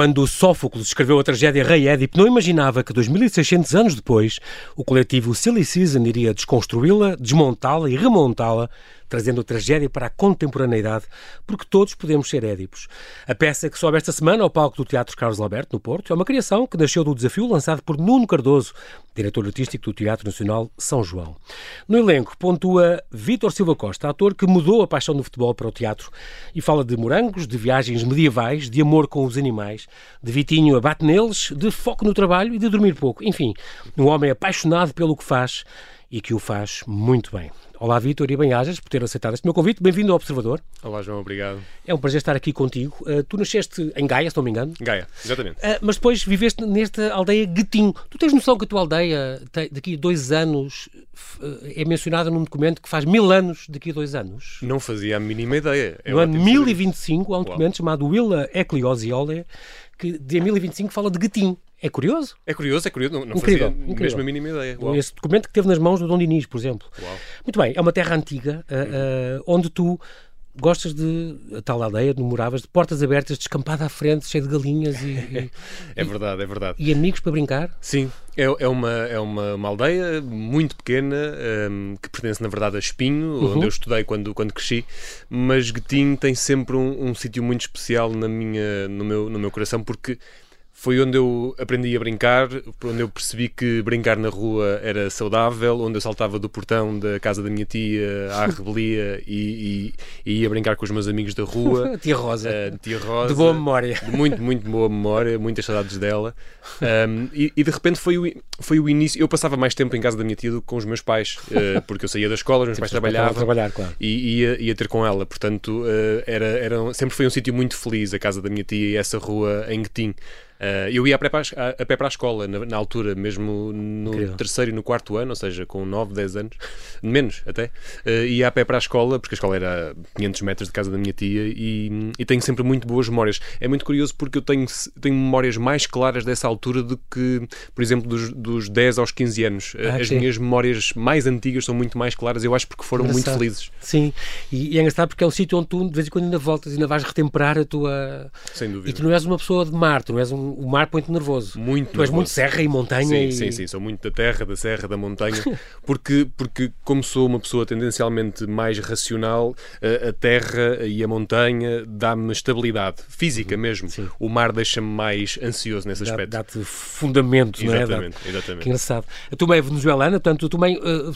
Quando Sófocles escreveu a tragédia Rei Édipo, não imaginava que 2600 anos depois o coletivo Silly Season iria desconstruí-la, desmontá-la e remontá-la trazendo a tragédia para a contemporaneidade, porque todos podemos ser Édipos. A peça que sobe esta semana ao palco do Teatro Carlos Alberto, no Porto, é uma criação que nasceu do desafio lançado por Nuno Cardoso, diretor artístico do Teatro Nacional São João. No elenco pontua Vítor Silva Costa, ator que mudou a paixão do futebol para o teatro e fala de morangos, de viagens medievais, de amor com os animais, de Vitinho abate neles, de foco no trabalho e de dormir pouco. Enfim, um homem apaixonado pelo que faz e que o faz muito bem. Olá, Vítor, e bem-ajas por ter aceitado este meu convite. Bem-vindo ao Observador. Olá, João, obrigado. É um prazer estar aqui contigo. Uh, tu nasceste em Gaia, se não me engano. Gaia, exatamente. Uh, mas depois viveste nesta aldeia Guetim. Tu tens noção que a tua aldeia, daqui a dois anos, é mencionada num documento que faz mil anos daqui a dois anos? Não fazia a mínima ideia. É no ano 1025 há um documento Uau. chamado Willa Ecclesiolae que de 1025 fala de Guetim. É curioso? É curioso, é curioso. Não, não incrível, fazia incrível. mesmo a mínima ideia. Uau. Esse documento que teve nas mãos do Dom Dinis, por exemplo. Uau. Muito bem, é uma terra antiga uh, uh, onde tu gostas de a tal aldeia onde moravas, de portas abertas, descampada à frente, cheio de galinhas e, e é verdade, é verdade. E amigos para brincar? Sim, é, é, uma, é uma, uma aldeia muito pequena um, que pertence na verdade a Espinho, uhum. onde eu estudei quando, quando cresci, mas Guetim tem sempre um, um sítio muito especial na minha, no, meu, no meu coração porque foi onde eu aprendi a brincar, onde eu percebi que brincar na rua era saudável, onde eu saltava do portão da casa da minha tia à rebelia e, e, e ia brincar com os meus amigos da rua. tia Rosa. Uh, tia Rosa. De boa memória. De muito, muito boa memória, muitas saudades dela. Um, e, e, de repente foi o, foi o início. Eu passava mais tempo em casa da minha tia do que com os meus pais, uh, porque eu saía da escola, os meus pais trabalhavam. Trabalhar, claro. E ia, ia ter com ela. Portanto, uh, era, era, sempre foi um sítio muito feliz a casa da minha tia e essa rua em Guetim. Uh, eu ia a pé para a, a, pé para a escola, na, na altura, mesmo no Incrível. terceiro e no quarto ano, ou seja, com 9, 10 anos, menos até, uh, ia a pé para a escola, porque a escola era 500 metros de casa da minha tia, e, e tenho sempre muito boas memórias. É muito curioso porque eu tenho, tenho memórias mais claras dessa altura do que, por exemplo, dos, dos 10 aos 15 anos. Ah, As sim. minhas memórias mais antigas são muito mais claras, eu acho porque foram engraçado. muito felizes. Sim, e, e é engraçado porque é um sítio onde tu de vez em quando ainda voltas e ainda vais retemperar a tua. Sem dúvida. E tu não és uma pessoa de mar, tu não és um o mar põe-te nervoso. Muito Tu és muito serra e montanha. Sim, e... sim, sim. Sou muito da terra, da serra, da montanha. Porque, porque como sou uma pessoa tendencialmente mais racional, a, a terra e a montanha dá-me estabilidade física uhum. mesmo. Sim. O mar deixa-me mais ansioso nesse dá, aspecto. Dá-te fundamento, não é? Exatamente, exatamente. Que engraçado. A tua mãe é venezuelana, portanto, tua mãe uh,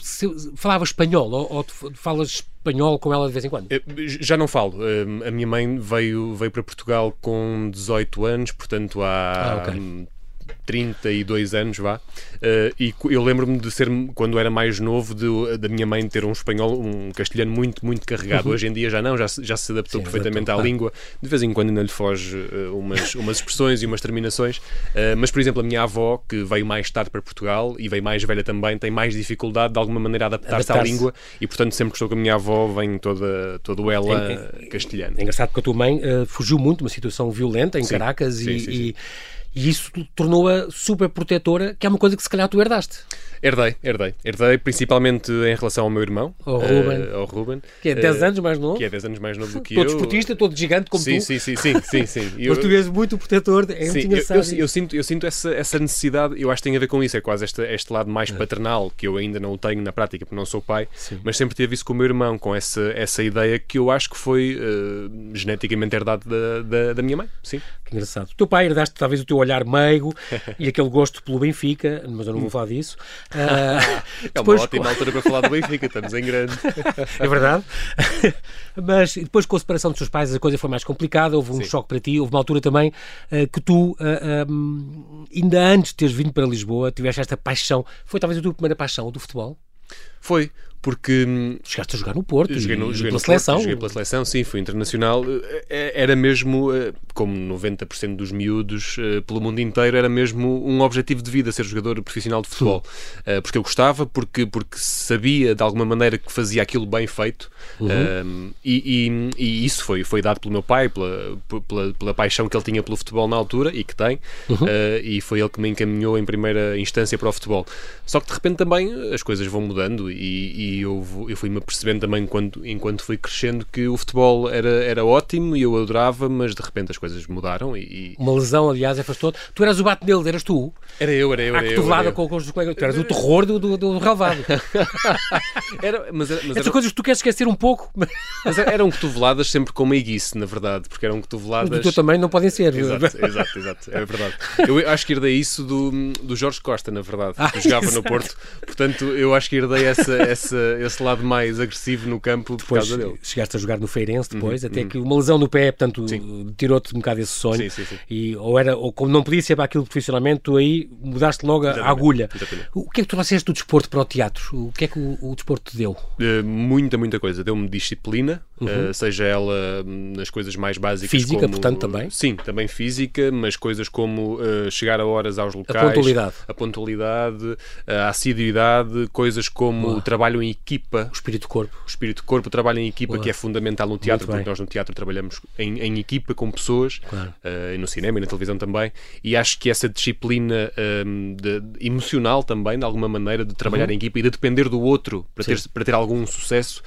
falava espanhol ou, ou falas espanhol com ela de vez em quando? Já não falo. A minha mãe veio, veio para Portugal com 18 anos, portanto há ah, okay. 32 anos, vá. Uh, e eu lembro-me de ser, quando era mais novo, de, da minha mãe ter um espanhol, um castelhano muito, muito carregado. Uhum. Hoje em dia já não, já, já se adaptou Sim, perfeitamente adaptou. à língua. De vez em quando ainda lhe foge uh, umas, umas expressões e umas terminações. Uh, mas, por exemplo, a minha avó, que veio mais tarde para Portugal e veio mais velha também, tem mais dificuldade de alguma maneira a adaptar-se adaptar à língua e, portanto, sempre que estou com a minha avó, vem toda, todo ela é, é, castelhano. É engraçado porque a tua mãe fugiu muito de uma situação violenta em sim, Caracas sim, e, sim, e e isso tornou-a super protetora, que é uma coisa que se calhar tu herdaste. Herdei, herdei. Herdei principalmente em relação ao meu irmão, ao Ruben, uh, ao Ruben que é 10 uh, eh, anos mais novo. Que é 10 anos mais novo do que todo eu. Todo esportista, todo gigante como sim, tu. Sim, sim, sim, sim, sim. Tu és muito protetor, é sim, muito. Eu, eu, eu, sinto, eu sinto essa, essa necessidade, eu acho que tem a ver com isso, é quase este, este lado mais é. paternal, que eu ainda não tenho na prática, porque não sou pai, sim. mas sempre teve isso com o meu irmão, com essa, essa ideia que eu acho que foi uh, geneticamente herdado da, da, da, minha mãe, sim. Que engraçado. O teu pai herdaste talvez o teu olhar meigo e aquele gosto pelo Benfica, mas eu não vou falar disso. Uh, é depois, uma ótima altura para falar do Benfica, estamos em grande. é verdade. Mas depois, com a separação dos seus pais, a coisa foi mais complicada, houve um Sim. choque para ti, houve uma altura também uh, que tu, uh, eh, um, ainda antes de teres vindo para Lisboa, tiveste esta paixão. Foi talvez a tua primeira paixão, do futebol? Foi, porque... Hum, Chegaste a jogar no Porto joguei no, joguei pela seleção. Porto, joguei pela seleção, sim, fui internacional. Eh, eh, era mesmo, eh, como 90% dos miúdos pelo mundo inteiro, era mesmo um objetivo de vida ser jogador profissional de futebol. Uhum. Porque eu gostava, porque, porque sabia de alguma maneira que fazia aquilo bem feito uhum. e, e, e, isso foi, foi dado pelo meu pai, pela, pela, pela, paixão que ele tinha pelo futebol na altura e que tem, uhum. e foi ele que me encaminhou em primeira instância para o futebol. Só que de repente também as coisas vão mudando e, e eu, eu fui-me apercebendo também enquanto, enquanto fui crescendo que o futebol era, era ótimo e eu adorava, mas de repente as coisas mudaram. E, Uma lesão, aliás, afastou. Tu eras o bate nele, eras tu? Era eu, era eu. Era eu, era eu. Com, os colegas. Tu eras o terror do, do, do relevado. era, mas era, mas Essas coisas que tu queres esquecer um pouco. Mas eram cotoveladas sempre com meiguice, na verdade, porque eram cotoveladas. Mas do teu também não podem ser. Exato, exato, exato. É verdade. Eu acho que herdei isso do, do Jorge Costa, na verdade, ah, que jogava exato. no Porto. Portanto, eu acho que herdei essa, essa, esse lado mais agressivo no campo depois, por causa dele. Chegaste a jogar no Feirense depois, uhum, até uhum. que uma lesão no pé, portanto, tirou-te um bocado esse sonho. Sim, sim, sim. E, ou, era, ou como não podia ser para aquilo profissionalmente, tu aí mudaste logo Exatamente. a agulha. Exatamente. O que é que tu trouxeste do desporto para o teatro? O que é que o, o desporto te deu? Uh, muita, muita coisa. Deu-me disciplina, uhum. uh, seja ela nas coisas mais básicas. Física, como, portanto, também? Sim, também física, mas coisas como uh, chegar a horas aos locais. A pontualidade. A pontualidade, a assiduidade, coisas como o trabalho em equipa. O espírito-corpo. O espírito-corpo, o trabalho em equipa, Boa. que é fundamental no teatro, porque nós no teatro trabalhamos em, em equipa com pessoas, claro. uh, e no cinema e na televisão também, e acho que essa disciplina um, de, de, emocional também, de alguma maneira, de trabalhar uhum. em equipa e de depender do outro para, ter, para ter algum sucesso,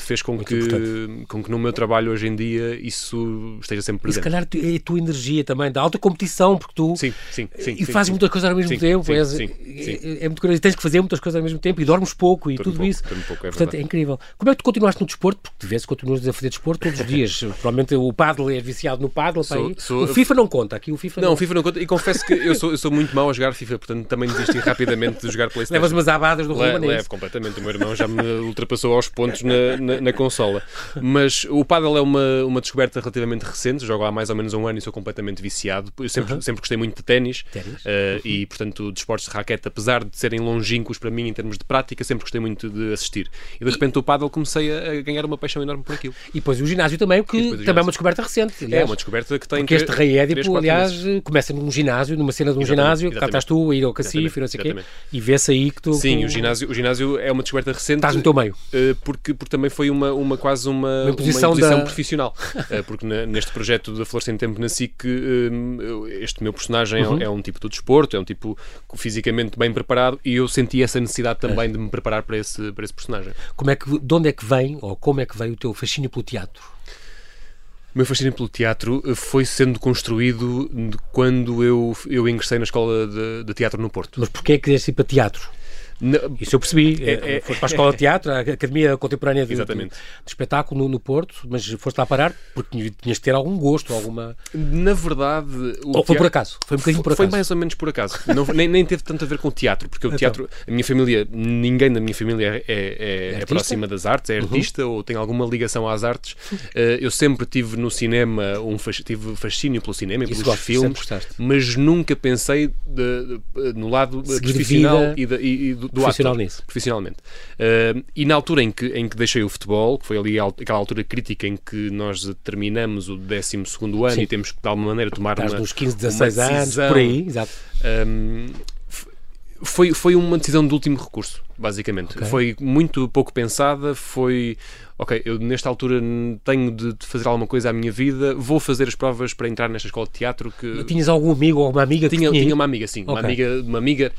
fez com que, com que no meu trabalho hoje em dia isso esteja sempre presente. E se calhar é a tua energia também, da alta competição, porque tu sim, sim, sim, e fazes muitas coisas ao mesmo tempo, sim, és, sim, é, é, muito curioso, tens que fazer muitas coisas ao mesmo tempo e dormes pouco e tudo pouco, isso. Pouco, é Portanto, é incrível. Como é que tu continuaste no desporto? Porque de vez continuas a fazer desporto todos os dias. Provavelmente o paddle é viciado no paddle. Sou, sou, o FIFA não conta. Aqui o FIFA não, não, o FIFA não conta. E confesso que eu sou, eu sou muito mau a jogar FIFA, portanto também desisti rapidamente de jogar PlayStation. Levas umas abadas do Le, Levo completamente. O meu irmão já me ultrapassou aos pontos na, na, na, consola. Mas o paddle é uma, uma descoberta relativamente recente. Jogo há mais ou menos um ano e sou completamente viciado. Eu sempre, sempre gostei muito de ténis. Uh. E, portanto, de esportes de raquete, apesar de serem longínquos para mim em termos de prática, sempre gostei muito de assistir. E de repente e... o paddle comecei a, ganhar uma paixão enorme por aquilo. E depois o ginásio também, que também é uma descoberta recente. Aliás. É uma descoberta que tem. Porque este Rei Édipo, aliás, meses. começa num ginásio, numa cena de um exatamente, ginásio, cá estás tu a ir ao Cacife e não sei o quê, e vê-se aí que tu. Sim, tu... O, ginásio, o ginásio é uma descoberta recente. Estás no teu meio. Uh, porque, porque também foi uma, uma quase uma, uma imposição, uma imposição da... profissional. uh, porque na, neste projeto da Flor Sem Tempo na SIC, uh, este meu personagem uhum. é, é, um tipo de desporto, é um tipo fisicamente bem preparado e eu senti essa necessidade também é. de me preparar para esse, para esse personagem. Como é que, de onde é que vem, ou como é que veio o teu fascínio pelo teatro? O meu fascínio pelo teatro eh, foi sendo construído quando eu, eu ingressei na escola de, de teatro no Porto. Mas porquê é que queres ir para teatro? Não, Isso eu percebi. É, é, foste para a Escola de Teatro, a Academia Contemporânea de, de, Espetáculo no, no, Porto, mas foste lá parar porque tinhas de ter algum gosto, alguma. Na verdade. Ou teatro... foi por acaso? Foi um bocadinho por acaso? Foi mais ou menos por acaso. Não, nem, nem teve tanto a ver com o teatro, porque o então. teatro. A minha família, ninguém da minha família é, é, é, é próxima das artes, é uhum. artista uhum. ou tem alguma ligação às artes. Uh, eu sempre tive no cinema, um, tive fascínio pelo cinema e pelos gosto, filmes, mas nunca pensei de, de, no lado Seguir profissional e, e, e do, do profissional ator, nisso. Profissionalmente. Uh, e na altura em que, em que deixei o futebol, que foi ali aquela altura crítica em que nós terminamos o 12 ano Sim. e temos que de alguma maneira tomar Estás uma. nos 15, 16 anos, por aí, exato. Um, foi, foi uma decisão de último recurso, basicamente. Okay. Foi muito pouco pensada, foi ok, eu nesta altura tenho de fazer alguma coisa à minha vida, vou fazer as provas para entrar nesta escola de teatro que... Tinhas algum amigo ou uma amiga tinha, que tinha? tinha uma amiga, sim. Okay. Uma, amiga, uma amiga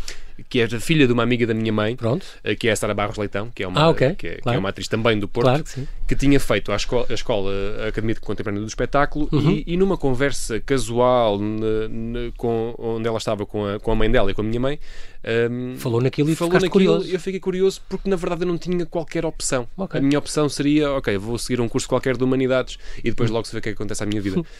que é filha de uma amiga da minha mãe, Pronto. Eh, que é a Sara Barros Leitão, que é uma, ah, okay. que, é, claro. que é uma atriz também do Porto, claro que, que, tinha feito a escola, a, escola, a Academia Contemporânea do Espetáculo uhum. e, e, numa conversa casual ne, ne, com, onde ela estava com a, com a mãe dela e com a minha mãe, um, falou naquilo e falou naquilo, curioso. Eu fiquei curioso porque na verdade eu não tinha qualquer opção. Okay. A minha opção seria, ok, vou seguir um curso qualquer de humanidades e depois logo se vê o que, é que acontece à minha vida.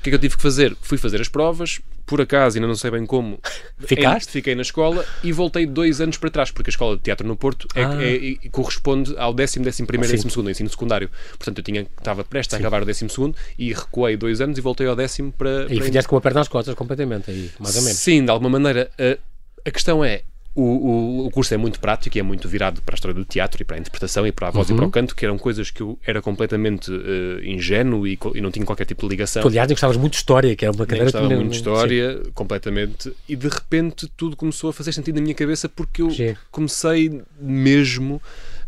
O que é que eu tive que fazer? Fui fazer as provas, por acaso, ainda não sei bem como. Ficaste? Fiquei na escola e voltei dois anos para trás, porque a escola de teatro no Porto é, ah. é, é, corresponde ao décimo, décimo primeiro, décimo segundo, ensino secundário. Portanto, eu tinha, estava prestes Sim. a acabar o décimo segundo e recuei dois anos e voltei ao décimo para. E fizeste com a perna nas costas completamente, aí, mais ou menos. Sim, de alguma maneira. A, a questão é, o, o, o, curso é muito prático e é muito virado para a história do teatro e para a interpretação e para a voz uhum. e para o uhum. canto, que eram coisas que eu era completamente uh, ingênuo e, e, não tinha qualquer tipo de ligação. Tu, aliás, nem gostavas muito de história, que era uma cadeira gostava que muito de história, Sim. completamente, e de repente tudo começou a fazer sentido na minha cabeça porque eu Sim. comecei mesmo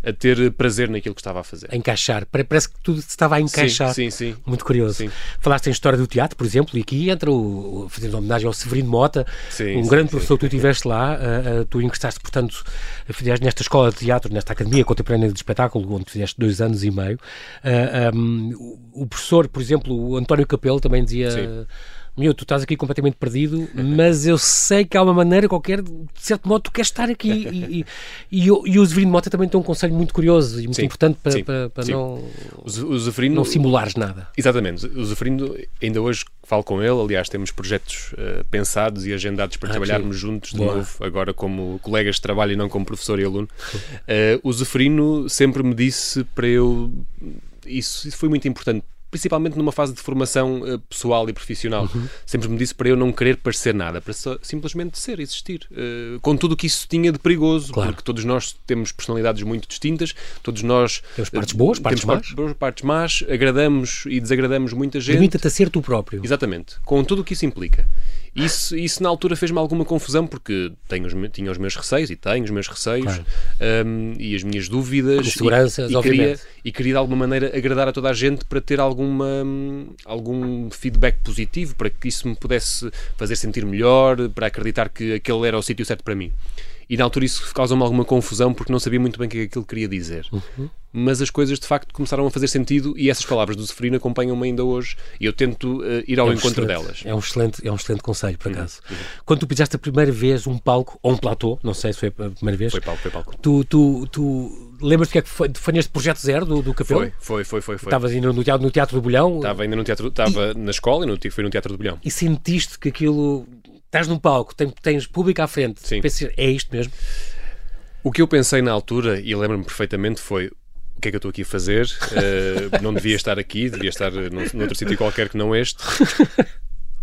a ter prazer naquilo que estava a fazer. A encaixar. Parece que tudo se estava a encaixar. Sim, sim. sim. Muito curioso. Sim. Falaste em história do teatro, por exemplo, e aqui entra o, fazendo homenagem ao Severino Mota, sim, um grande professor que tu estiveste lá. Uh, uh, tu ingressaste, portanto, fizeste nesta escola de teatro, nesta Academia Contemporânea de Espetáculo, onde fizeste dois anos e meio. Uh, um, o professor, por exemplo, o António Capelo também dizia. Sim meu, tu estás aqui completamente perdido, mas eu sei que há uma maneira qualquer, de certo modo, tu queres estar aqui. E, e, e, e o Zeferino Mota também tem um conselho muito curioso e muito sim, importante para, sim, para, para não, o Zeferino, não simulares nada. Exatamente. O Zeferino, ainda hoje falo com ele, aliás, temos projetos uh, pensados e agendados para ah, trabalharmos sim. juntos de Boa. novo, agora como colegas de trabalho e não como professor e aluno. Uh, o Zeferino sempre me disse para eu. Isso, isso foi muito importante principalmente numa fase de formação uh, pessoal e profissional. Uhum. Sempre me disse para eu não querer parecer nada, para só, simplesmente ser, existir. Uh, com tudo o que isso tinha de perigoso, claro. porque todos nós temos personalidades muito distintas, todos nós. Temos partes boas, partes más. Partes, partes más, agradamos e desagradamos muita gente. Limita-te a ser tu próprio. Exatamente, com tudo o que isso implica. Isso, isso na altura fez-me alguma confusão porque tenho os, tinha os meus receios e tenho os meus receios claro. um, e as minhas dúvidas. Seguranças, e, e, queria, e queria de alguma maneira agradar a toda a gente para ter alguma, algum feedback positivo, para que isso me pudesse fazer sentir melhor, para acreditar que aquele era o sítio certo para mim. E na altura isso causou-me alguma confusão porque não sabia muito bem o que é aquilo queria dizer. Uhum. Mas as coisas de facto começaram a fazer sentido e essas palavras do Zeferino acompanham-me ainda hoje e eu tento uh, ir ao é um encontro delas. É um, excelente, é um excelente conselho, por acaso. Uhum. Quando tu pisaste a primeira vez um palco, ou um platô, não sei se foi a primeira vez. Foi palco, foi palco. Tu, tu, tu lembras-te que é que foi, foi neste projeto zero do, do Capelo? Foi, foi, foi. foi, foi. Estavas ainda no teatro, no teatro do Bolhão? Estava ainda no teatro, estava e, na escola e no, foi no Teatro do Bolhão. E sentiste que aquilo estás num palco, tens, tens público à frente, Sim. Pensas, é isto mesmo? O que eu pensei na altura, e lembro-me perfeitamente, foi o que é que eu estou aqui a fazer? Uh, não devia estar aqui, devia estar num, noutro sítio qualquer que não este.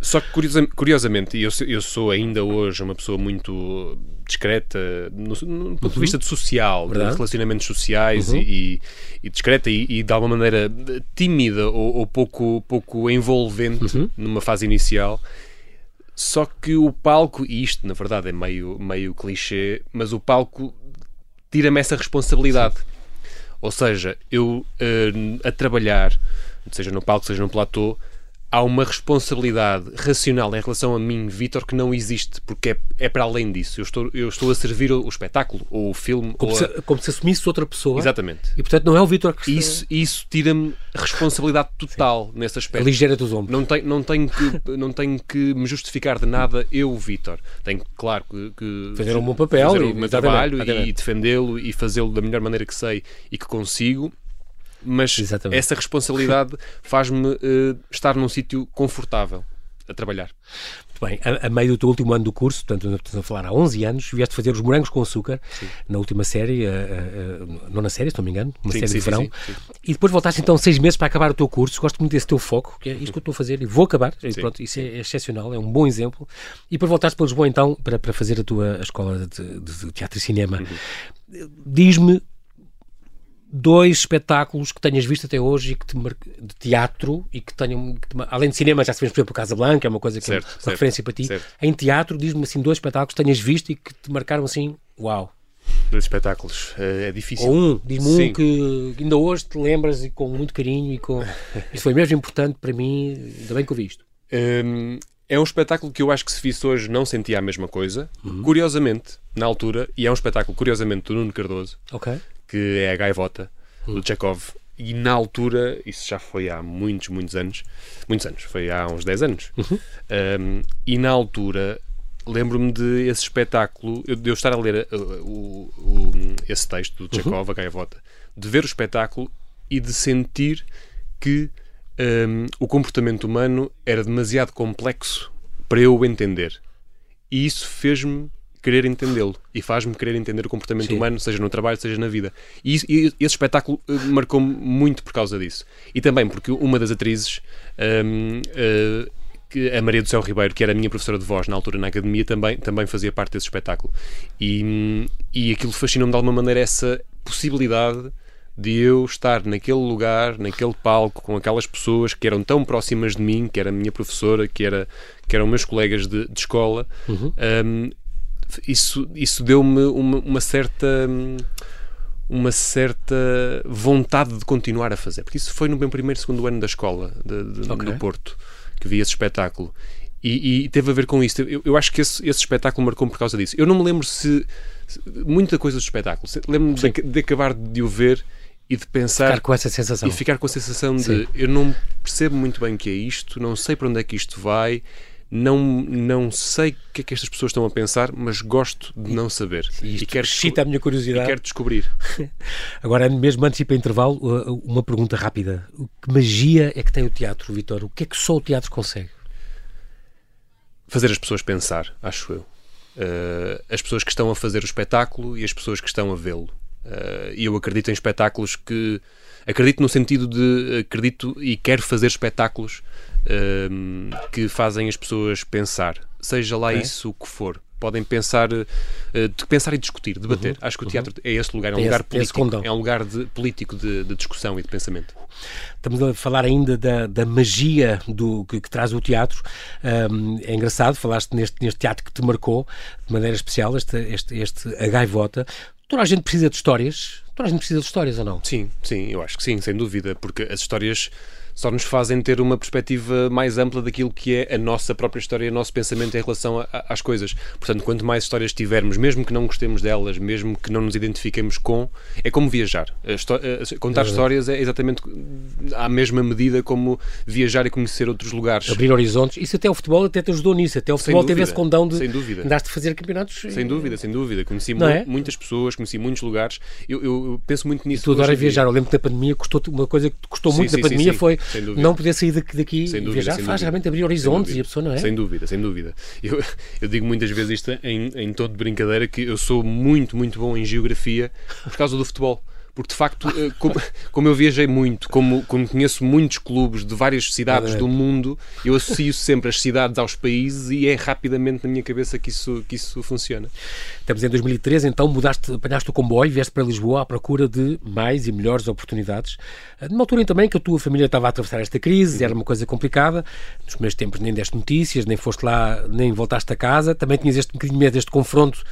Só que curiosamente, eu, eu sou ainda hoje uma pessoa muito discreta no, no ponto uhum. de vista de social, Verdade? de relacionamentos sociais uhum. e, e, discreta e, e, de alguma maneira tímida ou, ou pouco, pouco envolvente uhum. numa fase inicial. Só que o palco, e isto na verdade é meio, meio clichê, mas o palco tira-me essa responsabilidade. Sim. Ou seja, eu uh, a trabalhar, seja no palco, seja no platô, há uma responsabilidade racional em relação a mim, Vitor, que não existe, porque é, é, para além disso. Eu estou, eu estou a servir o, o espetáculo, ou o filme. Como, ou se, a... como se assumisse outra pessoa. Exatamente. E portanto não é o Vitor que Isso, isso tira-me responsabilidade total Sim. nesse aspecto. Ligeira dos ombros. Não, tem, não, tenho que, não tenho que me justificar de nada, eu, Vitor. Tenho, claro, que, que fazer um bom papel, fazer o meu trabalho e defendê-lo e fazê-lo da melhor maneira que sei e que consigo mas Exatamente. essa responsabilidade faz-me uh, estar num sítio confortável a trabalhar. Muito bem, a, a, meio do teu último ano do curso, portanto, estamos a falar há 11 anos, vieste fazer os morangos com açúcar sim. na última série, a, a, a, nona série, se não me engano, uma sim, série sim, de verão, e depois voltaste então seis meses para acabar o teu curso. Gosto muito desse teu foco, que é isto que eu estou a fazer e vou acabar. E pronto, isso é excepcional, é um bom exemplo. E depois voltaste para Lisboa então para, para fazer a tua escola de, de, de teatro e cinema. Uhum. Diz-me dois espetáculos que tenhas visto até hoje e que te mar... de teatro e que tenham que te... além de cinema já sabemos por exemplo Casa Blanca é uma coisa que certo, é uma certo, referência para ti certo. em teatro diz-me assim dois espetáculos que tenhas visto e que te marcaram assim uau dois espetáculos é, é difícil ou um diz-me um que ainda hoje te lembras e com muito carinho e com isso foi mesmo importante para mim ainda bem que eu vi isto hum, é um espetáculo que eu acho que se visse hoje não sentia a mesma coisa. Uhum. Curiosamente, na altura, e é um espetáculo, curiosamente, do Nuno Cardoso, okay que é a gaivota do hum. Chekhov. E na altura, isso já foi há muitos, muitos anos, muitos anos, foi há uns 10 anos. Uhum. Um, e na altura, lembro-me de esse espetáculo, de eu estar a ler uh, o, o, esse texto do Chekhov, uhum. a gaivota, de ver o espetáculo e de sentir que um, o comportamento humano era demasiado complexo para eu o entender. E isso fez-me querer entendê-lo e faz-me querer entender o comportamento Sim. humano, seja no trabalho, seja na vida. E, isso, e esse espetáculo uh, marcou-me muito por causa disso. E também porque uma das atrizes, um, uh, eh, que a Maria do Céu Ribeiro, que era a minha professora de voz na altura na academia, também, também fazia parte desse espetáculo. E, e aquilo fascinou-me de alguma maneira essa possibilidade de eu estar naquele lugar, naquele palco, com aquelas pessoas que eram tão próximas de mim, que era a minha professora, que, era, que eram meus colegas de, de escola, uhum. um, isso, isso deu-me uma, uma, certa. uma certa vontade de continuar a fazer. Porque isso foi no meu primeiro, segundo ano da escola de, de, okay. do Porto, que vi esse espetáculo. E, e teve a ver com isso. Eu, eu acho que esse, esse espetáculo marcou-me por causa disso. Eu não me lembro se. se muita coisa do espetáculo. Lembro-me de, de, acabar de o ver e de pensar. Ficar com essa sensação. E ficar com a sensação de Sim. eu não percebo muito bem o que é isto, não sei para onde é que isto vai, não, não sei o que é que estas pessoas estão a pensar, mas gosto de não saber. E, e quero excita a minha curiosidade. E quero descobrir. Agora, mesmo antes de ir para intervalo, uh, uma pergunta rápida. Que magia é que tem o teatro, Vitor? O que é que só o teatro consegue? Fazer as pessoas pensar, acho eu. Uh, as pessoas que estão a fazer o espetáculo e as pessoas que estão a vê-lo. Uh, e eu acredito em espetáculos que. Acredito no sentido de. Acredito e quero fazer espetáculos uh, que fazem as pessoas pensar, seja lá é? isso o que for. Podem pensar, uh, pensar e discutir, debater. Uhum, Acho que o teatro uhum. é esse lugar, é um lugar político, é um lugar de, político de, de, discussão e de pensamento. Estamos a falar ainda da, da magia do, que, que traz o teatro. Um, é engraçado, falaste neste, neste teatro que te marcou de maneira especial, este, este, este A Gaivota. Toda a gente precisa de histórias. Toda a gente precisa de histórias ou não? Sim, sim, eu acho que sim, sem dúvida, porque as histórias só nos fazem ter uma perspectiva mais ampla daquilo que é a nossa própria história, o nosso pensamento em relação a, a, às coisas. Portanto, quanto mais histórias tivermos, mesmo que não gostemos delas, mesmo que não nos identifiquemos com, é como viajar. Contar é histórias é exatamente à mesma medida como viajar e conhecer outros lugares. Abrir horizontes. Isso até o futebol até te ajudou nisso. Até o futebol teve esse condão de sem dúvida. andaste a fazer campeonatos. Sem dúvida, sem dúvida. Conheci mu é? muitas pessoas, conheci muitos lugares. Eu, eu, penso muito nisso. Tu adoras viajar. Eu lembro que da pandemia custou uma coisa que custou sim, muito sim, da pandemia sim, foi não poder sair sair daqui sem dúvida, viajar faz dúvida. realmente abrir horizontes e a pessoa não é? Sem dúvida, sem dúvida. Eu, eu digo muitas vezes isto em, em todo de brincadeira que eu sou muito, muito bom em geografia por causa do futebol porque de facto, eh, como, como, eu viajei muito, como, como conheço muitos clubes de várias cidades do mundo, eu associo sempre as cidades aos países e é rapidamente na minha cabeça que isso, que isso funciona. Estamos em 2013, então mudaste, apanhaste o comboio, vieste para Lisboa à procura de mais e melhores oportunidades. Eh, numa altura também que a tua família estava a atravessar esta crise, era uma coisa complicada. Nos primeiros tempos nem deste notícias, nem foste lá, nem voltaste a casa. Também tinhas este bocadinho medo deste confronto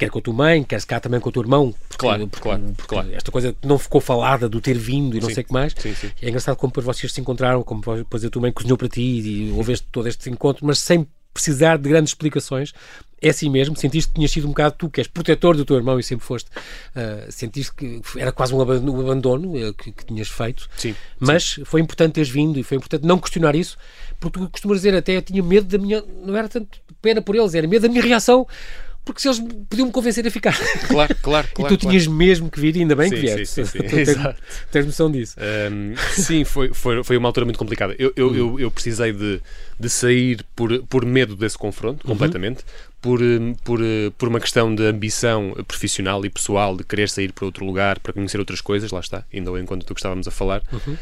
quer com a tua mãe, quer se cá também com o teu irmão. Porque, claro, porque, claro, porque claro. Esta coisa não ficou falada do ter vindo e não sim, sei o que mais. Sim, sim. É engraçado como depois vocês se encontraram, como depois a tua mãe cozinhou para ti e houve este, todo este encontro, mas sem precisar de grandes explicações. É assim mesmo? Sentiste que tinhas sido um bocado tu, que és protetor do teu irmão e sempre foste. Uh, sentiste que era quase um abandono uh, que, que, tinhas feito. Sim. Mas sim. foi importante teres vindo e foi importante não questionar isso, porque tu costumas dizer até eu tinha medo da minha. Não era tanto pena por eles, era medo da minha reação porque se eles podiam-me convencer a ficar. Claro, claro, claro. e tu tinhas claro. mesmo que vir, ainda bem sim, que vieste. Sim, sim, sim. tens, tens noção disso. Um, sim, foi, foi, foi uma altura muito complicada. Eu, eu, eu, eu, precisei de, de sair por, por medo desse confronto, uhum. completamente, uhum. por, hum, por, hum, por uma questão de ambição profissional e pessoal, de querer sair para outro lugar, para conhecer outras coisas, lá está, ainda enquanto tu que estávamos a falar. Uhum.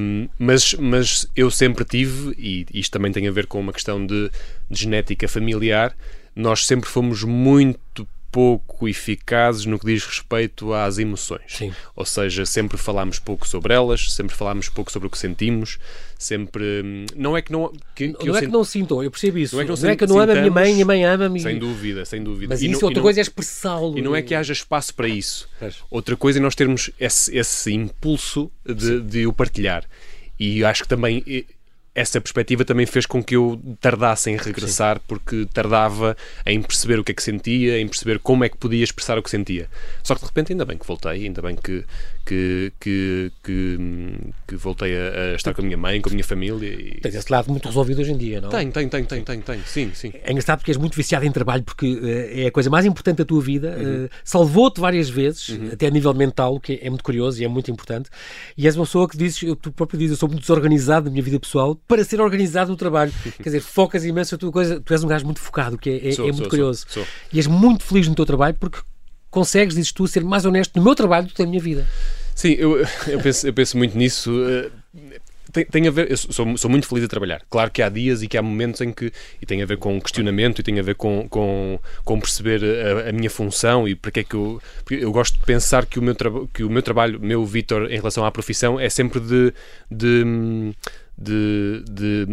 Um, mas, mas eu sempre tive, e isto também tem a ver com uma questão de, de genética familiar, nós sempre fomos muito pouco eficazes no que diz respeito às emoções. Sim. Ou seja, sempre falámos pouco sobre elas, sempre falámos pouco sobre o que sentimos, sempre. Hum, não é que não. Que, que não é sent... que não sintam, eu percebo isso. Não é que não, não, é que eu não amo a minha mãe, a minha mãe ama-me. Sem dúvida, sem dúvida. Mas e isso, não, outra coisa é expressá-lo. E não é que haja espaço para isso. Outra coisa é nós termos esse, esse impulso de, de o partilhar. E acho que também essa perspectiva também fez com que eu tardasse em regressar, Sim. porque tardava em perceber o que é que sentia, em perceber como é que podia expressar o que sentia. Só que de repente, ainda bem que voltei, ainda bem que, que, que, que, que voltei a, a, estar com a minha mãe, com a minha família. E... Tens esse lado muito resolvido hoje em dia, não? Tem, tem, tem, tem, tem, tem, sim, sim. É engraçado porque és muito viciado em trabalho, porque uh, é a coisa mais importante da tua vida, uhum. uh, salvou-te várias vezes, uhum. até a nível mental, o que é, é, muito curioso e é muito importante. E és uma pessoa que dizes, tu próprio dizes, eu sou muito desorganizado na minha vida pessoal para ser organizado no trabalho. Quer dizer, focas imenso a tua coisa, tu és um gajo muito focado, que é, é, sou, é muito sou, curioso. Sou, e és muito feliz no teu trabalho porque consegues, dizes tu, ser mais honesto no meu trabalho do que na minha vida. Sim, eu, eu, penso, eu penso muito nisso. Eh, tem, tem, a ver, eu sou, sou, muito feliz a trabalhar. Claro que há dias e que há momentos em que. E tem a ver com questionamento e tem a ver com, com, com perceber a, a, minha função e para que é que eu. eu gosto de pensar que o meu, que o meu trabalho, o meu Vitor, em relação à profissão, é sempre de. de, de, de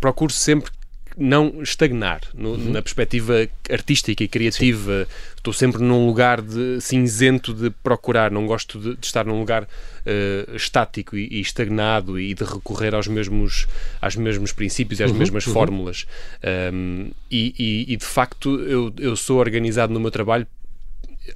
procuro sempre não estagnar no, uhum. na perspectiva artística e criativa. Sim. Estou sempre num lugar de cinzento de procurar, não gosto de, de estar num lugar uh, estático e, e, estagnado e de recorrer aos mesmos, aos mesmos princípios e às uhum. mesmas uhum. fórmulas. Um, e, e, e, de facto, eu, eu sou organizado no meu trabalho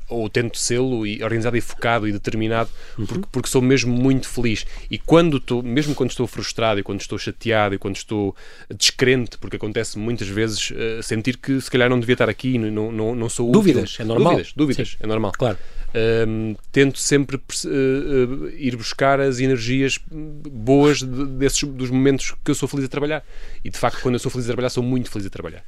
ou tento sê-lo e organizado e focado e determinado uhum. porque, porque sou mesmo muito feliz e quando estou, mesmo quando estou frustrado e quando estou chateado e quando estou descrente, porque acontece muitas vezes uh, sentir que se calhar não devia estar aqui não, não, não sou dúvidas, útil. é normal dúvidas, dúvidas Sim. é normal claro um, tento sempre uh, ir buscar as energias boas de, desses, dos momentos que eu sou feliz a trabalhar e de facto quando eu sou feliz a trabalhar sou muito feliz a trabalhar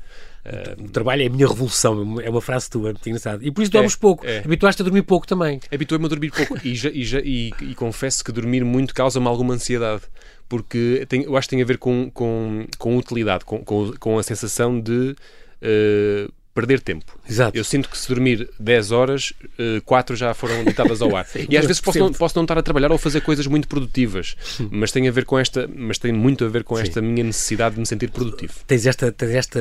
o trabalho é a minha revolução, é uma frase tua, muito engraçado. E por isso dormes é, pouco. É. Habituaste a dormir pouco também. Habituei-me a dormir pouco e, já, e, já, e, e, confesso que dormir muito causa-me alguma ansiedade. Porque tem, eu acho que tem a ver com, com, com utilidade, com, com, com a sensação de uh, perder tempo. Exato. Eu sinto que se dormir 10 horas, 4 eh, já foram deitadas ao ar. Sim, e às vezes posso não, posso não estar a trabalhar ou fazer coisas muito produtivas, mas tem a ver com esta, mas tem muito a ver com Sim. esta minha necessidade de me sentir produtivo. Tens esta, tens esta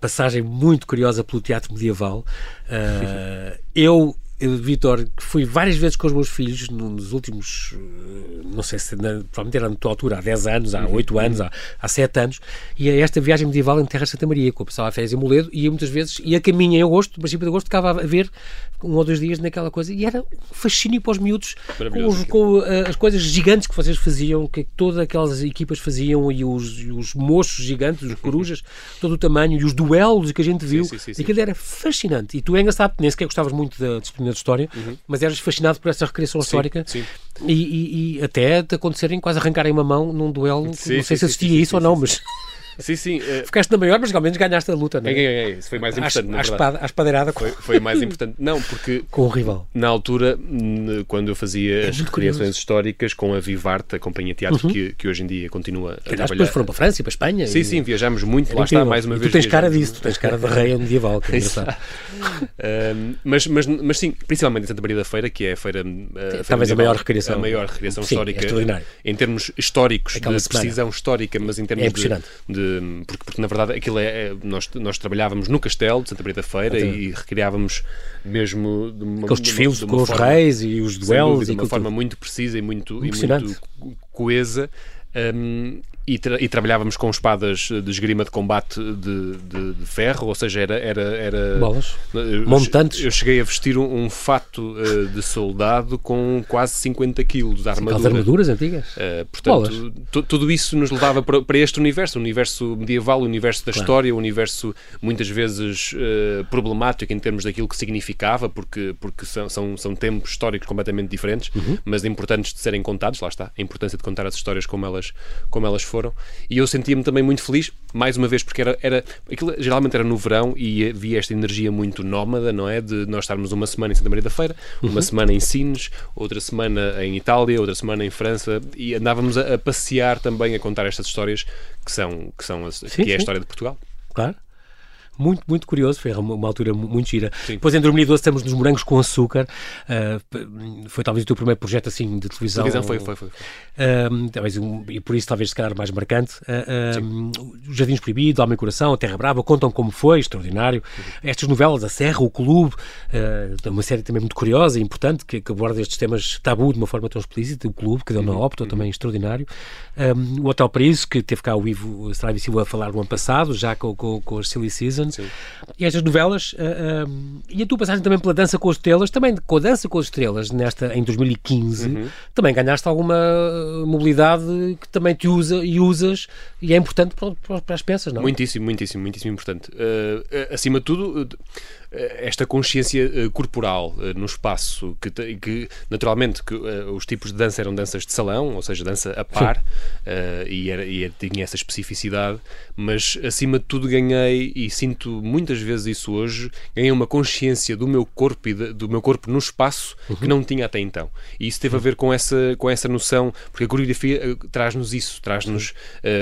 passagem muito curiosa pelo teatro medieval. Uh, eu Vitor, que fui várias vezes com os meus filhos nos últimos, eh, não sei se provavelmente era na tua altura, há 10 anos, há 8 uhum. anos, há, há 7 anos, e a esta viagem medieval em Terra Santa Maria, que eu passava a férias em Moledo, e muitas vezes, ia a caminho em agosto, no princípio de agosto, ficava a ver um ou dois dias naquela coisa, e era um fascínio para os miúdos com, os, com uh, as coisas gigantes que vocês faziam, que todas aquelas equipas faziam, e os, e os moços gigantes, os corujas, todo o tamanho, e os duelos que a gente viu, sim, sim, sim, aquilo era fascinante. E tu é engraçado, nem sequer gostavas muito da disciplina de história, uhum. mas eras fascinado por essa recriação histórica sim. E, e, e, até te acontecerem quase arrancarem uma mão num duelo, sim, não sei se assistia isso ou não, mas... Sim, sim. Uh... Ficaste na maior, mas ao menos ganhaste a luta, não é? É, é, isso foi mais importante. À, espada, à espadeirada. Foi, foi mais importante. Não, porque. Com o rival. Na altura, quando eu fazia é as recriações históricas com a Vivarte, a companhia de teatro uhum. que, que hoje em dia continua a trabalhar. depois foram para a França e para a Espanha. Sim, e... sim, viajamos muito. Lá está, mais uma e vez. Tu tens cara disso, tu tens cara de rei medieval, que é engraçado. uh, mas, mas, mas sim, principalmente em Santa Maria da Feira, que é a feira. Talvez a maior recriação. A maior recriação sim, histórica. É em termos históricos, Aquela de semana. precisão histórica, mas em termos é de, de. Porque, porque na verdade, aquilo é, é, nós, nós trabalhávamos no castelo de Santa Maria da Feira e, e recriávamos mesmo de uma, Aqueles desfiles de uma, de com forma, os reis e os duelos. de uma forma tudo. muito precisa e muito, e muito coesa. Um, e, tra e, trabalhávamos com espadas de esgrima de combate de, de, de ferro, ou seja, era. era, era Bolas. Montantes. Eu cheguei a vestir um, um fato uh, de soldado com quase 50 quilos de armadura. Sim, armaduras antigas. Uh, portanto, tudo isso nos levava para, para, este universo, o universo medieval, o universo da claro. história, o universo muitas vezes uh, problemático em termos daquilo que significava, porque, porque são, são, são tempos históricos completamente diferentes, uhum. mas importantes de serem contados, lá está, a importância de contar as histórias como elas, como elas foram. E eu sentia-me também muito feliz, mais uma vez, porque era, era aquilo geralmente era no verão e havia esta energia muito nómada, não é? De nós estarmos uma semana em Santa Maria da Feira, uma uhum. semana em Sines, outra semana em Itália, outra semana em França e andávamos a, a passear também a contar estas histórias que são, que são a, sim, que é a história de Portugal. Claro muito, muito curioso, foi uma altura muito gira. Sim. Depois em 2012 estamos nos Morangos com Açúcar, uh, foi talvez o teu primeiro projeto assim de televisão. Televisão foi, foi, foi. Uh, talvez um, e por isso talvez se calhar mais marcante. Uh, Os Jardins Proibidos, Alma e Coração, A Terra Brava, contam como foi, extraordinário. Uhum. Estas novelas, A Serra, O Clube, uma série também muito curiosa e importante, que, que, aborda estes temas tabu de uma forma tão explícita, O Clube, que deu na uhum. Opto, uhum. também extraordinário. Um, o Hotel Paraíso, que teve cá o Ivo Saraiva Silva a falar no ano passado, já com, com, com as Silly Season, Sim. E estas novelas, uh, uh, e a tua passagem também pela Dança com as Estrelas, também com a Dança com as Estrelas, nesta, em 2015, uhum. também ganhaste alguma mobilidade que também te usa e usas e é importante para, para as peças, não? Muitíssimo, muitíssimo, muitíssimo importante. Uh, acima de tudo eh, esta consciência uh, corporal uh, no espaço, que, que naturalmente que, uh, os tipos de dança eram danças de salão, ou seja, dança a par, e, era, e tinha essa especificidade, mas acima de tudo ganhei, e sinto muitas vezes isso hoje, ganhei uma consciência do meu corpo e de, do meu corpo no espaço uhum. que não tinha até então. E isso teve a ver com essa, com essa noção, porque a coreografia traz-nos isso, traz-nos,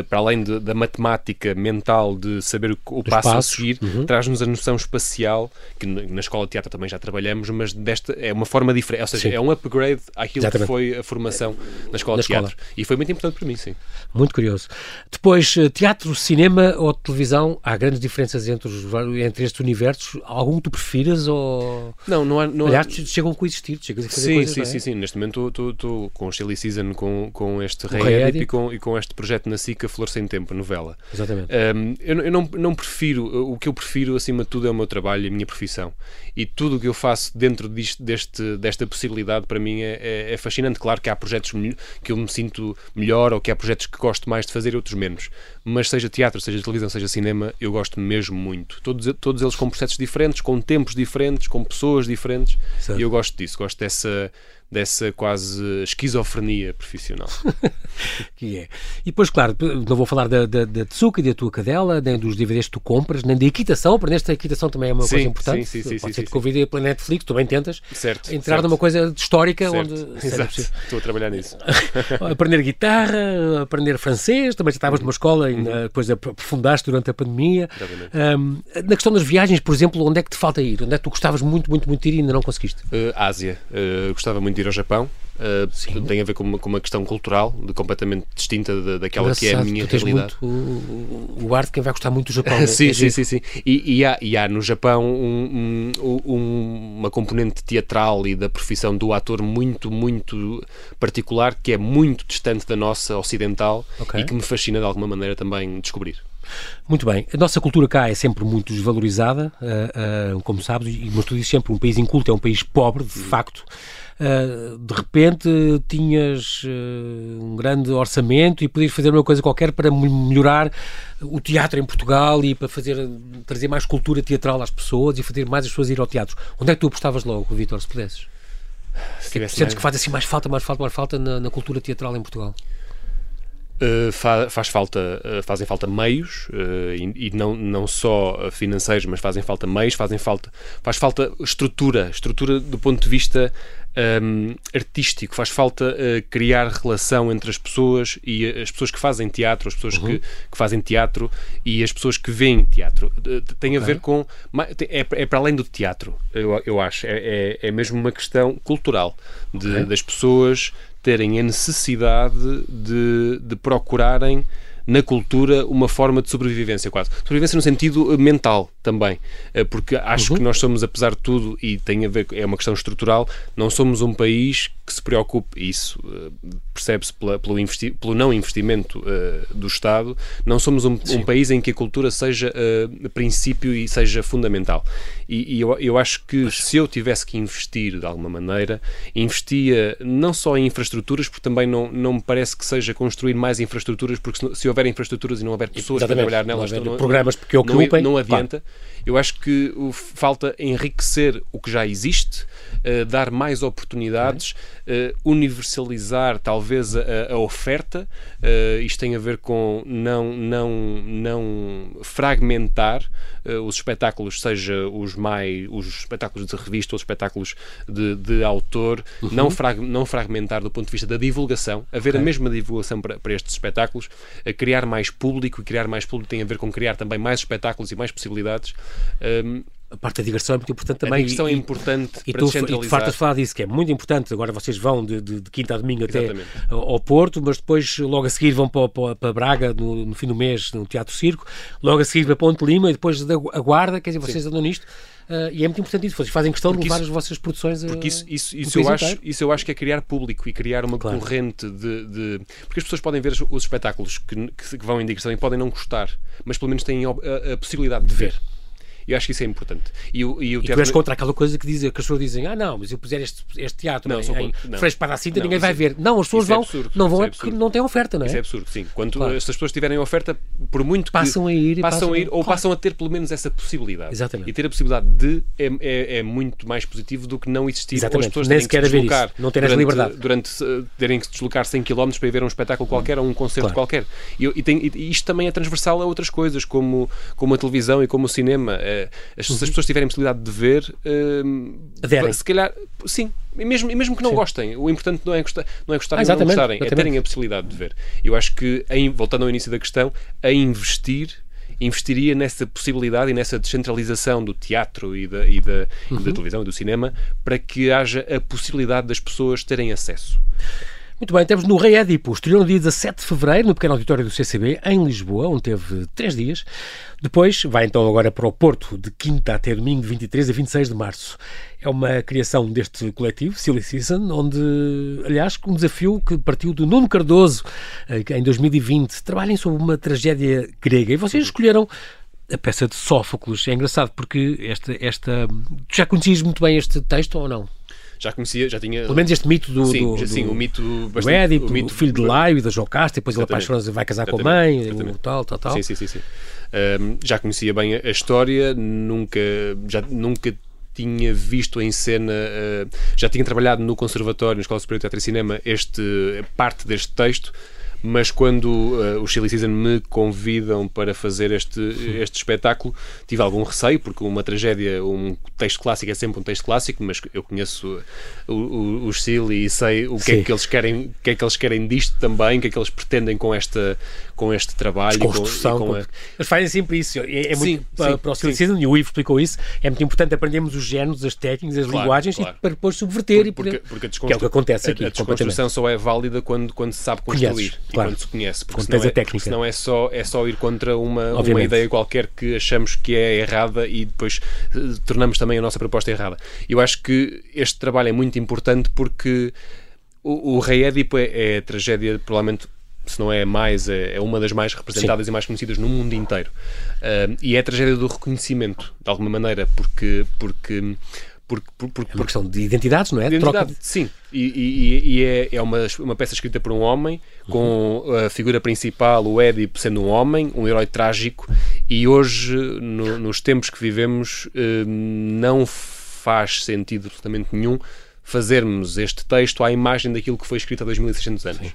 para além de, da matemática mental de saber o, o passo a seguir, uhum. traz-nos a noção espacial que na escola de teatro também já trabalhamos, mas desta é uma forma diferente, ou seja, sim. é um upgrade àquilo Exatamente. que foi a formação na escola na de teatro. Escola. E foi muito importante para mim, sim. Muito curioso. Depois, eh, teatro, cinema ou televisão, há grandes diferenças entre, os, entre estes universos. Algum que tu prefiras ou... Não, não há... Não Aliás, há... chegam a coexistir, chegas a fazer sim, coisas, sim, é? sim, sim. Neste momento estou com o Silly Season, com, com este Rei Edip e com, e com este projeto na SICA Flor Sem Tempo, novela. Exatamente. Um, eu, eu não, não prefiro, o que eu prefiro acima de tudo é o meu trabalho e a minha profissão. E tudo o que eu faço dentro disto, deste, desta possibilidade para mim é, é, é, fascinante. Claro que há projetos que eu me sinto melhor ou que há projetos que gosto mais de fazer e outros menos. Mas seja teatro, seja televisão, seja cinema, eu gosto mesmo muito. Todos, todos eles com processos diferentes, com tempos diferentes, com pessoas diferentes. Certo. E eu gosto disso, gosto dessa dessa quase esquizofrenia profissional. que é. E depois, claro, não vou falar da, da, da Tsuka e da tua cadela, nem dos DVDs que tu compras, nem da equitação. Aprendeste a equitação também é uma sim, coisa importante. Sim, sim, sim. Pode sim, ser que convidei pela Netflix, tu bem tentas certo, entrar certo. numa coisa histórica certo. onde. Exato. Estou a trabalhar nisso. aprender guitarra, aprender francês, também já estavas numa escola e uhum. depois aprofundaste durante a pandemia. Um, na questão das viagens, por exemplo, onde é que te falta ir? Onde é que tu gostavas muito, muito, muito de ir e ainda não conseguiste? Uh, Ásia. Uh, gostava muito de ir ao Japão. Uh, tem a ver com uma, com uma questão cultural de, completamente distinta de, daquela Engraçado, que é a minha realidade. Muito, o, o arte quem vai gostar muito do Japão. Né? sim, é sim, sim, sim, E, e, há, e há no Japão um, um, uma componente teatral e da profissão do ator muito, muito particular que é muito distante da nossa ocidental okay. e que me fascina de alguma maneira também descobrir. Muito bem. A nossa cultura cá é sempre muito desvalorizada, uh, uh, como sabes, e mas tu dizes sempre um país inculto é um país pobre, de facto. Uh, de repente tinhas uh, um grande orçamento e podias fazer uma coisa qualquer para melhorar o teatro em Portugal e para fazer trazer mais cultura teatral às pessoas e fazer mais as pessoas ir ao teatro. Onde é que tu apostavas logo, Vitor, se pudesses? Se que, sentes mais... que faz assim mais falta, mais falta, mais falta na, na cultura teatral em Portugal? Fa faz falta, uh, fazem falta meios uh, e, e, não, não só financeiros, mas fazem falta meios, fazem falta, faz falta estrutura, estrutura do ponto de vista um, artístico, faz falta criar relação entre as pessoas e as pessoas que fazem teatro, as pessoas uhum. que, que, fazem teatro e as pessoas que veem teatro. tem a ver com. É, é, para além do teatro, eu, eu acho. É, é, é mesmo uma questão cultural de, okay. das pessoas terem a necessidade de, de procurarem na cultura uma forma de sobrevivência quase. Sobrevivência no sentido eh, mental também, eh, porque acho uhum. que nós somos, apesar de tudo, e tem a ver, é uma questão estrutural, não somos um país que se preocupe, isso uh, percebe-se pelo, pelo, não investimento uh, do Estado, não somos um, um, país em que a cultura seja uh, princípio e seja fundamental. E, e eu, eu, acho que Mas... se eu tivesse que investir de alguma maneira, investia não só em infraestruturas, porque também não, não me parece que seja construir mais infraestruturas, porque se, se houver infraestruturas e não houver pessoas Exatamente. para trabalhar nelas, não, não, programas porque ocupem, não, não adianta. Claro. Eu acho que falta enriquecer o que já existe, uh, dar mais oportunidades, uh, universalizar talvez a, a oferta. Uh, isto tem a ver com não, não, não fragmentar os espetáculos, seja os mais os espetáculos de revista ou os espetáculos de, de autor, uhum. não, frag, não fragmentar do ponto de vista da divulgação, haver okay. a mesma divulgação para, para estes espetáculos, criar mais público e criar mais público tem a ver com criar também mais espetáculos e mais possibilidades. Um, a parte da digressão é muito importante também. A digressão é importante e, para. E tu fartas falar disso, que é muito importante. Agora vocês vão de, de, de quinta a domingo Exatamente. até ao Porto, mas depois logo a seguir vão para, para, para Braga no, no, fim do mês, no Teatro Circo, logo a seguir para Ponte Lima e depois da Guarda, quer dizer, vocês Sim. andam nisto. Uh, e é muito importante isso. Vocês fazem questão porque de levar isso, as vossas produções a, Porque isso, isso, isso eu acho, isso eu acho que é criar público e criar uma claro. corrente de, de, Porque as pessoas podem ver os, os espetáculos que, que, que, vão em digressão e podem não gostar, mas pelo menos têm a, a, a possibilidade de ver. Eu acho que isso é importante. E, o, e, o e teatro... tu és contra aquela coisa que, diz, que as pessoas dizem ah não, mas eu puser este, este teatro não, em, em frente para a cinta, não, ninguém vai é, ver. Não, as pessoas é vão, absurdo, não vão é, é porque não têm oferta, não é? Isso é absurdo, sim. Quando claro. as pessoas tiverem oferta, por muito que... Passam a ir. Passam, passam a ir, ou claro. passam a ter pelo menos essa possibilidade. Exatamente. E ter a possibilidade de é, é, é muito mais positivo do que não existir. Exatamente. Ou as pessoas Nem sequer haver isso. Não ter essa liberdade. Durante uh, terem que se deslocar 100 km para ir ver um espetáculo qualquer ou um concerto claro. qualquer. E, e, tem, e, isto também é transversal a outras coisas, como, como a televisão e como o cinema. Uh, as, uhum. Se as pessoas tiverem possibilidade de ver, uh, se calhar, sim, e mesmo, e mesmo que não sim. gostem, o importante não é gostar, não é gostarem ah, ou não gostarem, é terem a possibilidade de ver. Eu acho que, em, voltando ao início da questão, a investir investiria nessa possibilidade e nessa descentralização do teatro e da, e da, uhum. e da televisão e do cinema para que haja a possibilidade das pessoas terem acesso. Muito bem, temos no Rei Édipo, estreou no dia 17 de fevereiro, no pequeno auditório do CCB, em Lisboa, onde teve três dias. Depois vai então agora para o Porto, de quinta até domingo, 23 a 26 de março. É uma criação deste coletivo, Silly Season, onde, aliás, um desafio que partiu do Nuno Cardoso eh, em 2020. Trabalhem sobre uma tragédia grega e vocês escolheram a peça de Sófocles. É engraçado porque esta, esta. Tu já conhecias muito bem este texto ou não? Já conhecia, já tinha. Pelo menos este mito do. Sim, do, sim do, o mito. Bastante, do Édipo, o, mito, o filho de Laio e da Jocasta, depois ele apaixona-se vai casar com a mãe, o tal, tal, tal. Sim, sim, sim. sim. Um, já conhecia bem a, história, nunca. Já, nunca tinha visto em cena, uh, já tinha trabalhado no Conservatório, na Escola Superior de Teatro e Cinema, este, parte deste texto, mas quando uh, os Chili Season me convidam para fazer este, este espetáculo, tive algum receio, porque uma tragédia, um texto clássico é sempre um texto clássico, mas eu conheço o, o, os Silly e sei o que é que eles querem, o que é que eles querem disto também, o que é que eles pretendem com esta com este trabalho. Construção. Com, com a... Eles fazem sempre isso. É, é sim, muito, para, sim, para o Season, e o Ivo explicou isso, é muito importante aprendermos os géneros, as técnicas, as claro, linguagens claro. e para depois subverter porque, e porque, porque que é o que acontece aqui. A, a desconstrução só é válida quando, quando se sabe construir. Conheces e claro. quando se conhece. Porque senão, é, técnica. senão é só, é só ir contra uma, uma ideia qualquer que achamos que é errada e depois uh, tornamos também a nossa proposta errada. Eu acho que este trabalho é muito importante porque o, o Rei Édipo é, é a tragédia, provavelmente se não é mais, é, é uma das mais representadas Sim. e mais conhecidas no mundo inteiro. Uh, e é a tragédia do reconhecimento, de alguma maneira, porque, porque porque, por, é uma questão de identidades, não é? Identidade, Troca... sim. E, e, e, é, é uma, uma peça escrita por um homem, com a figura principal, o Édipo, sendo um homem, um herói trágico, e hoje, no, nos tempos que vivemos, não faz sentido absolutamente nenhum fazermos este texto à imagem daquilo que foi escrito há 2600 anos. Sim.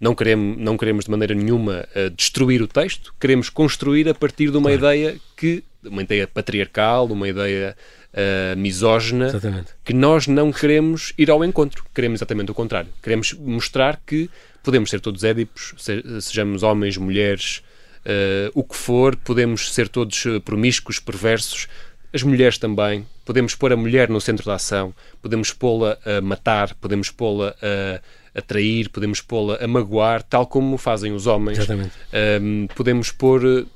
Não queremos, não queremos de maneira nenhuma uh, destruir o texto, queremos construir a partir de uma claro. ideia que, uma ideia patriarcal, uma ideia uh, misógina exatamente. que nós não queremos ir ao encontro. Queremos exatamente o contrário. Queremos mostrar que podemos ser todos édipos, sejamos homens, mulheres, uh, o que for, podemos ser todos eh, promíscuos, perversos, as mulheres também. Podemos pôr a mulher no centro da ação, podemos pô-la a matar, podemos pô-la a, a trair, podemos pô-la a magoar, tal como fazem os homens. Exatamente. Um, podemos pôr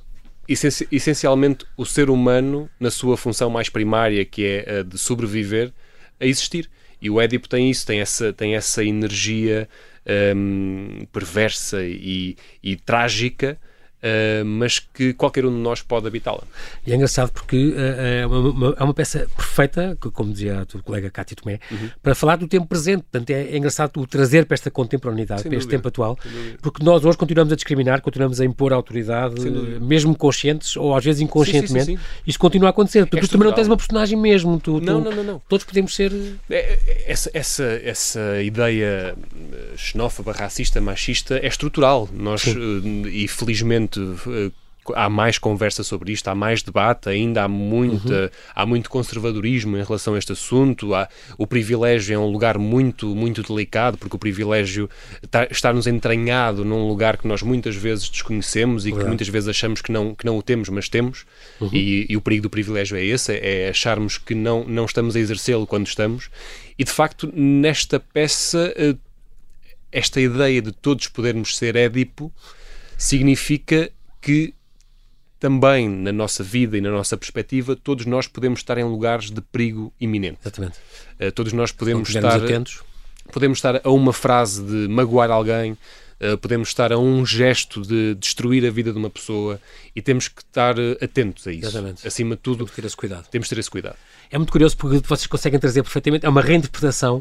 essencialmente o ser humano na sua função mais primária, que é a de sobreviver, a existir. E o Édipo tem isso, tem essa, tem essa energia um, perversa e, e trágica uh, mas que qualquer um de nós pode habitá-la. E é engraçado porque uh, é, uma, uma, é uma peça perfeita, como dizia a tua colega Cátia Tomé, uhum. para falar do tempo presente. Portanto, é, é engraçado o trazer para esta contemporaneidade, Sem para este tempo atual, porque nós hoje continuamos a discriminar, continuamos a impor a autoridade, mesmo conscientes ou às vezes inconscientemente. Sim, sim, sim, Isto continua a acontecer. Tu, é tu também não tens uma personagem mesmo. Tu, não, tu, não, não, não. Todos podemos ser. É, é, essa, essa, essa ideia xenófoba, racista, machista é estrutural. Nós, e felizmente, eh, há mais conversa sobre isto, há mais debate, ainda há, muita, uhum. há muito conservadorismo em relação a este assunto. Há, o privilégio é um lugar muito, muito delicado, porque o privilégio está, está-nos entranhado num lugar que nós muitas vezes desconhecemos e que muitas vezes achamos que não, que não o temos, mas temos. Uhum. E, e, o perigo do privilégio é esse: é acharmos que não, não estamos a exercê-lo quando estamos. E de facto, nesta peça, eh, esta ideia de todos podermos ser Édipo significa que também na nossa vida e na nossa perspectiva, todos nós podemos estar em lugares de perigo iminente. Exatamente. Uh, todos nós podemos estar atentos. Podemos estar a uma frase de magoar alguém, uh, podemos estar a um gesto de destruir a vida de uma pessoa e temos que estar uh, atentos a isso. Exatamente. Acima de tudo, temos que ter esse cuidado. Temos que ter esse cuidado é muito curioso porque vocês conseguem trazer perfeitamente, é uma reinterpretação.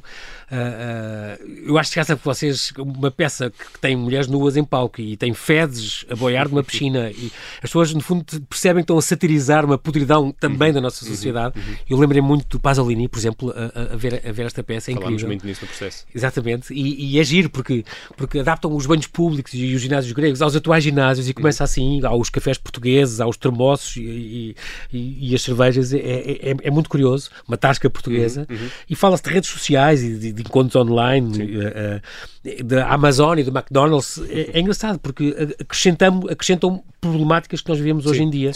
Uh, uh, eu acho que essa vocês, uma peça que tem mulheres nuas em palco e tem fezes a boiar numa piscina e as pessoas, no fundo, percebem que estão a satirizar uma podridão também uhum, da nossa uhum, sociedade. Uhum, uhum. Eu lembrei muito do Pasolini, por exemplo, a, a, ver, a ver esta peça. É Falámos incrível. muito nisso no processo. Exatamente, e, e é giro porque, porque adaptam os banhos públicos e os ginásios gregos aos atuais ginásios e começa assim, aos cafés portugueses, aos termossos e, e, e as cervejas. É, é, é, é muito curioso maravilhoso, uma tasca portuguesa, uhum, uhum. e fala-se de redes sociais e de, de encontros online, uh, da Amazon e do McDonald's. É, é, engraçado, porque acrescentam, acrescentam problemáticas que nós vivemos sim, hoje em dia.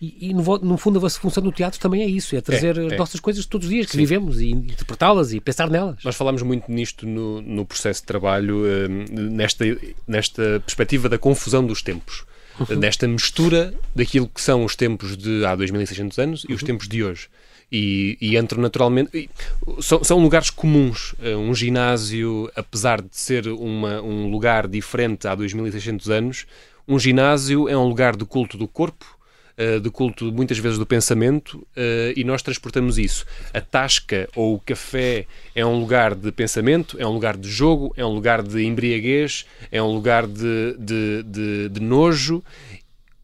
E, e no, no, fundo, a função do teatro também é isso, é trazer é, as é. nossas coisas todos os dias que sim. vivemos e interpretá-las e pensar nelas. Nós falámos muito nisto no, no processo de trabalho, nesta, nesta perspectiva da confusão dos tempos desta mistura daquilo que são os tempos de há 2600 anos e os uhum. tempos de hoje. E, e entram naturalmente. E, são, são, lugares comuns. Uh, um ginásio, apesar de ser uma, um lugar diferente há 2600 anos, um ginásio é um lugar de culto do corpo, uh, de culto muitas vezes do pensamento, uh, e nós transportamos isso. A tasca ou o café é um lugar de pensamento, é um lugar de jogo, é um lugar de embriaguez, é um lugar de, de, de, de nojo.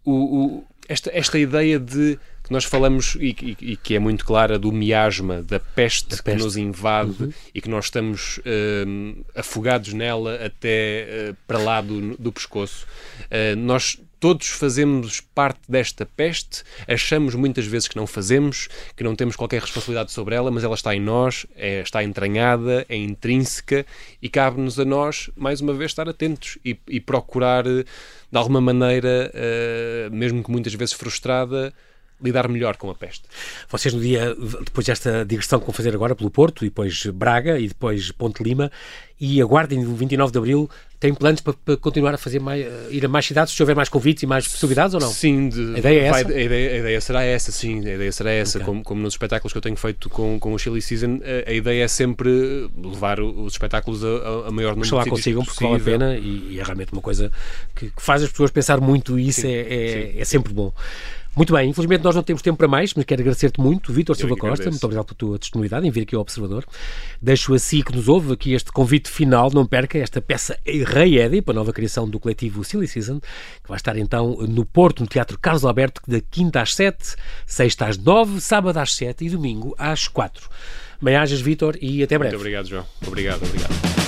O, o, esta, esta ideia de que nós falamos e, e, e, que é muito clara do miasma, da peste, peste. que nos invade uhum. e que nós estamos uh, afogados nela até uh, para lá do, do pescoço. Uh, nós todos fazemos parte desta peste, achamos muitas vezes que não fazemos, que não temos qualquer responsabilidade sobre ela, mas ela está em nós, é, está entranhada, é intrínseca e cabe-nos a nós, mais uma vez, estar atentos e, e procurar, de alguma maneira, mesmo que muitas vezes frustrada, lidar melhor com a peste. Vocês no dia, depois desta digressão que vão fazer agora pelo Porto, e depois Braga, e depois Ponte Lima, e aguardem o 29 de Abril, têm planos para, para continuar a fazer mais, ir a mais cidades, se houver mais convites e mais possibilidades ou não? Sim, de, a ideia é essa? Vai, a, ideia, a, ideia, será essa, sim, a ideia será essa, okay. como, como nos espetáculos que eu tenho feito com, com o Chili Season, a, a ideia é sempre levar os espetáculos a, a maior número Oxalá de consigam, porque vale a pena e, e, é realmente uma coisa que, que, faz as pessoas pensar muito e isso sim, é, é, é sempre bom. Muito bem, infelizmente nós não temos tempo para mais, mas quero agradecer-te muito, Vítor Silva Costa, agradeço. muito obrigado pela tua disponibilidade em vir aqui ao Observador. Deixo a si que nos ouve aqui este convite final, não perca esta peça Rei para a nova criação do coletivo Silly Season, que vai estar então no Porto, no Teatro Carlos Alberto, da quinta às sete, sexta às nove, sábado às sete e domingo às quatro. Bem-ajas, Vítor, e até breve. Muito obrigado, João. Obrigado, obrigado.